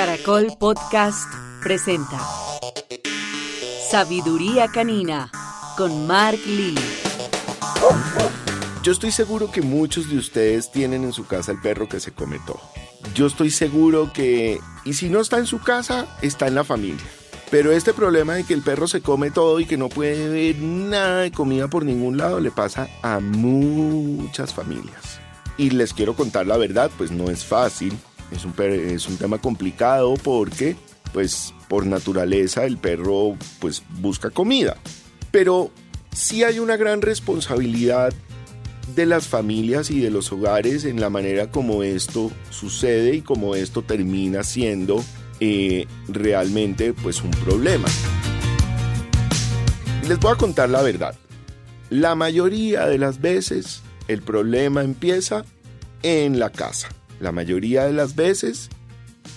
Caracol Podcast presenta Sabiduría Canina con Mark Lee. Yo estoy seguro que muchos de ustedes tienen en su casa el perro que se come todo. Yo estoy seguro que, y si no está en su casa, está en la familia. Pero este problema de que el perro se come todo y que no puede ver nada de comida por ningún lado le pasa a muchas familias. Y les quiero contar la verdad, pues no es fácil, es un, es un tema complicado porque pues por naturaleza el perro pues busca comida. Pero sí hay una gran responsabilidad de las familias y de los hogares en la manera como esto sucede y como esto termina siendo eh, realmente pues un problema. Les voy a contar la verdad. La mayoría de las veces el problema empieza en la casa. La mayoría de las veces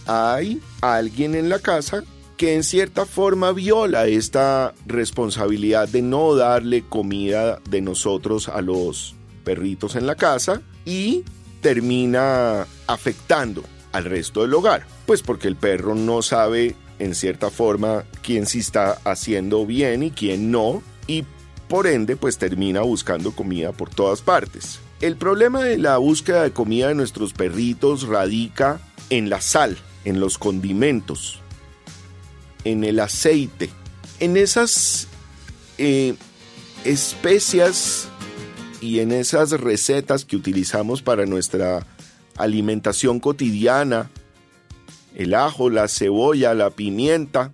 hay alguien en la casa que en cierta forma viola esta responsabilidad de no darle comida de nosotros a los perritos en la casa y termina afectando al resto del hogar. Pues porque el perro no sabe en cierta forma quién sí está haciendo bien y quién no y por ende pues termina buscando comida por todas partes. El problema de la búsqueda de comida de nuestros perritos radica en la sal, en los condimentos, en el aceite, en esas eh, especias y en esas recetas que utilizamos para nuestra alimentación cotidiana, el ajo, la cebolla, la pimienta,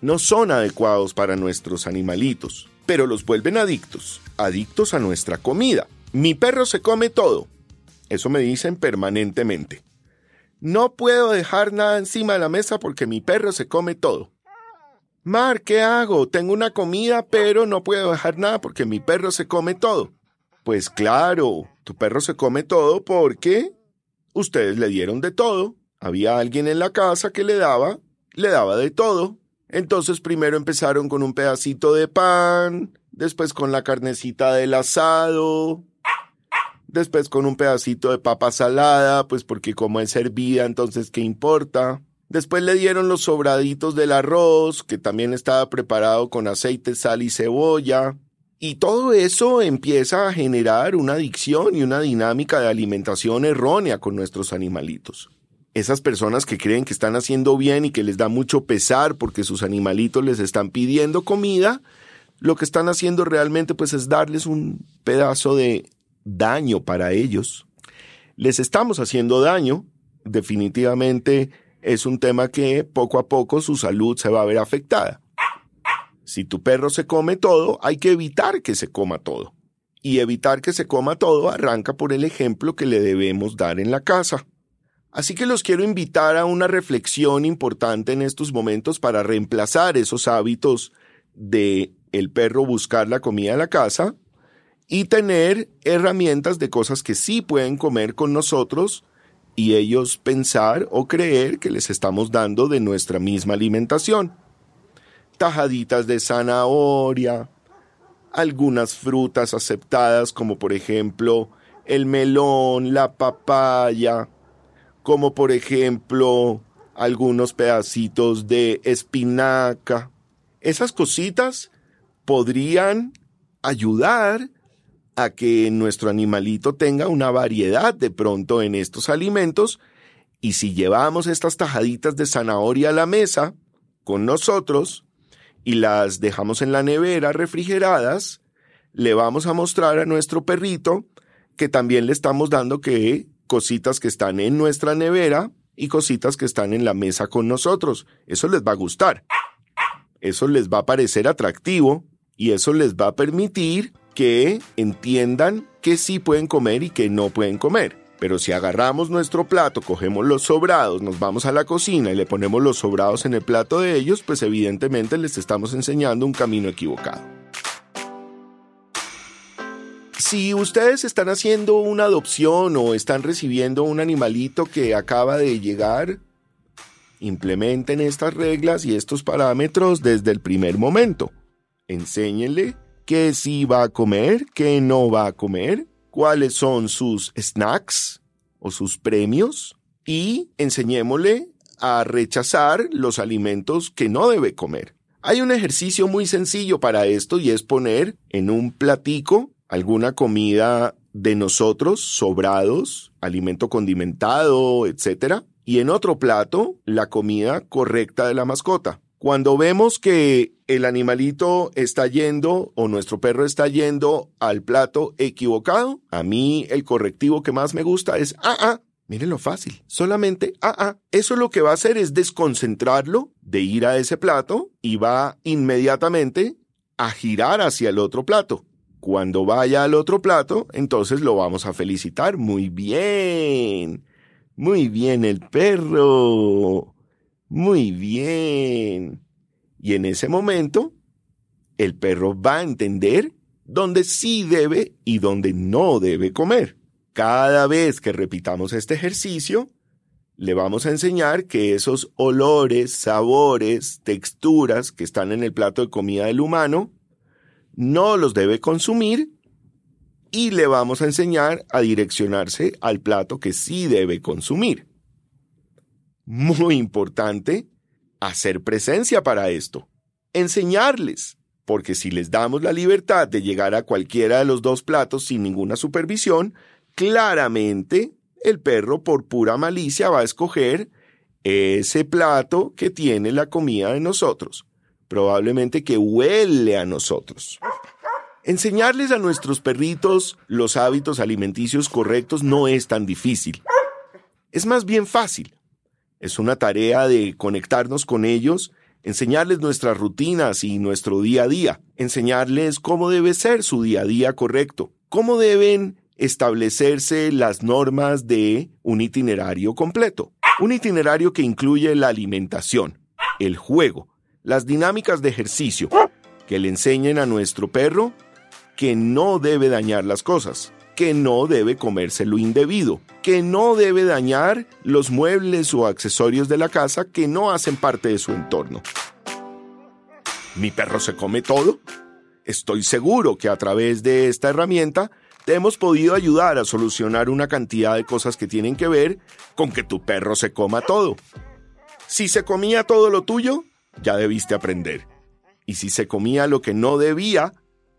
no son adecuados para nuestros animalitos, pero los vuelven adictos, adictos a nuestra comida. Mi perro se come todo. Eso me dicen permanentemente. No puedo dejar nada encima de la mesa porque mi perro se come todo. Mar, ¿qué hago? Tengo una comida, pero no puedo dejar nada porque mi perro se come todo. Pues claro, tu perro se come todo porque ustedes le dieron de todo. Había alguien en la casa que le daba, le daba de todo. Entonces primero empezaron con un pedacito de pan, después con la carnecita del asado, después con un pedacito de papa salada, pues porque como es hervida, entonces ¿qué importa? Después le dieron los sobraditos del arroz, que también estaba preparado con aceite, sal y cebolla. Y todo eso empieza a generar una adicción y una dinámica de alimentación errónea con nuestros animalitos. Esas personas que creen que están haciendo bien y que les da mucho pesar porque sus animalitos les están pidiendo comida, lo que están haciendo realmente pues es darles un pedazo de daño para ellos. Les estamos haciendo daño. Definitivamente es un tema que poco a poco su salud se va a ver afectada. Si tu perro se come todo, hay que evitar que se coma todo. Y evitar que se coma todo arranca por el ejemplo que le debemos dar en la casa. Así que los quiero invitar a una reflexión importante en estos momentos para reemplazar esos hábitos de el perro buscar la comida en la casa y tener herramientas de cosas que sí pueden comer con nosotros y ellos pensar o creer que les estamos dando de nuestra misma alimentación. Tajaditas de zanahoria, algunas frutas aceptadas como por ejemplo el melón, la papaya, como por ejemplo algunos pedacitos de espinaca. Esas cositas podrían ayudar a que nuestro animalito tenga una variedad de pronto en estos alimentos y si llevamos estas tajaditas de zanahoria a la mesa con nosotros, y las dejamos en la nevera refrigeradas, le vamos a mostrar a nuestro perrito que también le estamos dando que cositas que están en nuestra nevera y cositas que están en la mesa con nosotros. Eso les va a gustar. Eso les va a parecer atractivo y eso les va a permitir que entiendan que sí pueden comer y que no pueden comer. Pero si agarramos nuestro plato, cogemos los sobrados, nos vamos a la cocina y le ponemos los sobrados en el plato de ellos, pues evidentemente les estamos enseñando un camino equivocado. Si ustedes están haciendo una adopción o están recibiendo un animalito que acaba de llegar, implementen estas reglas y estos parámetros desde el primer momento. Enséñenle qué sí va a comer, qué no va a comer, cuáles son sus snacks o sus premios y enseñémosle a rechazar los alimentos que no debe comer. Hay un ejercicio muy sencillo para esto y es poner en un platico alguna comida de nosotros, sobrados, alimento condimentado, etc. Y en otro plato, la comida correcta de la mascota. Cuando vemos que el animalito está yendo o nuestro perro está yendo al plato equivocado, a mí el correctivo que más me gusta es, ah, ah, miren lo fácil, solamente, ah, ah, eso lo que va a hacer es desconcentrarlo de ir a ese plato y va inmediatamente a girar hacia el otro plato. Cuando vaya al otro plato, entonces lo vamos a felicitar. Muy bien. Muy bien el perro. Muy bien. Y en ese momento, el perro va a entender dónde sí debe y dónde no debe comer. Cada vez que repitamos este ejercicio, le vamos a enseñar que esos olores, sabores, texturas que están en el plato de comida del humano, no los debe consumir y le vamos a enseñar a direccionarse al plato que sí debe consumir. Muy importante hacer presencia para esto, enseñarles, porque si les damos la libertad de llegar a cualquiera de los dos platos sin ninguna supervisión, claramente el perro por pura malicia va a escoger ese plato que tiene la comida de nosotros, probablemente que huele a nosotros. Enseñarles a nuestros perritos los hábitos alimenticios correctos no es tan difícil. Es más bien fácil. Es una tarea de conectarnos con ellos, enseñarles nuestras rutinas y nuestro día a día, enseñarles cómo debe ser su día a día correcto, cómo deben establecerse las normas de un itinerario completo. Un itinerario que incluye la alimentación, el juego, las dinámicas de ejercicio, que le enseñen a nuestro perro que no debe dañar las cosas, que no debe comerse lo indebido, que no debe dañar los muebles o accesorios de la casa que no hacen parte de su entorno. ¿Mi perro se come todo? Estoy seguro que a través de esta herramienta te hemos podido ayudar a solucionar una cantidad de cosas que tienen que ver con que tu perro se coma todo. Si se comía todo lo tuyo, ya debiste aprender. Y si se comía lo que no debía,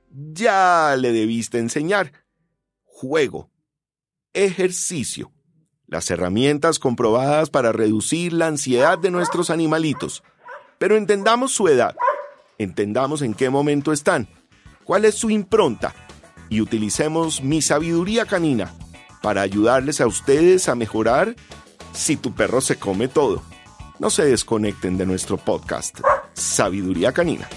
ya le debiste enseñar juego, ejercicio, las herramientas comprobadas para reducir la ansiedad de nuestros animalitos. Pero entendamos su edad, entendamos en qué momento están, cuál es su impronta y utilicemos mi sabiduría canina para ayudarles a ustedes a mejorar si tu perro se come todo. No se desconecten de nuestro podcast, Sabiduría Canina.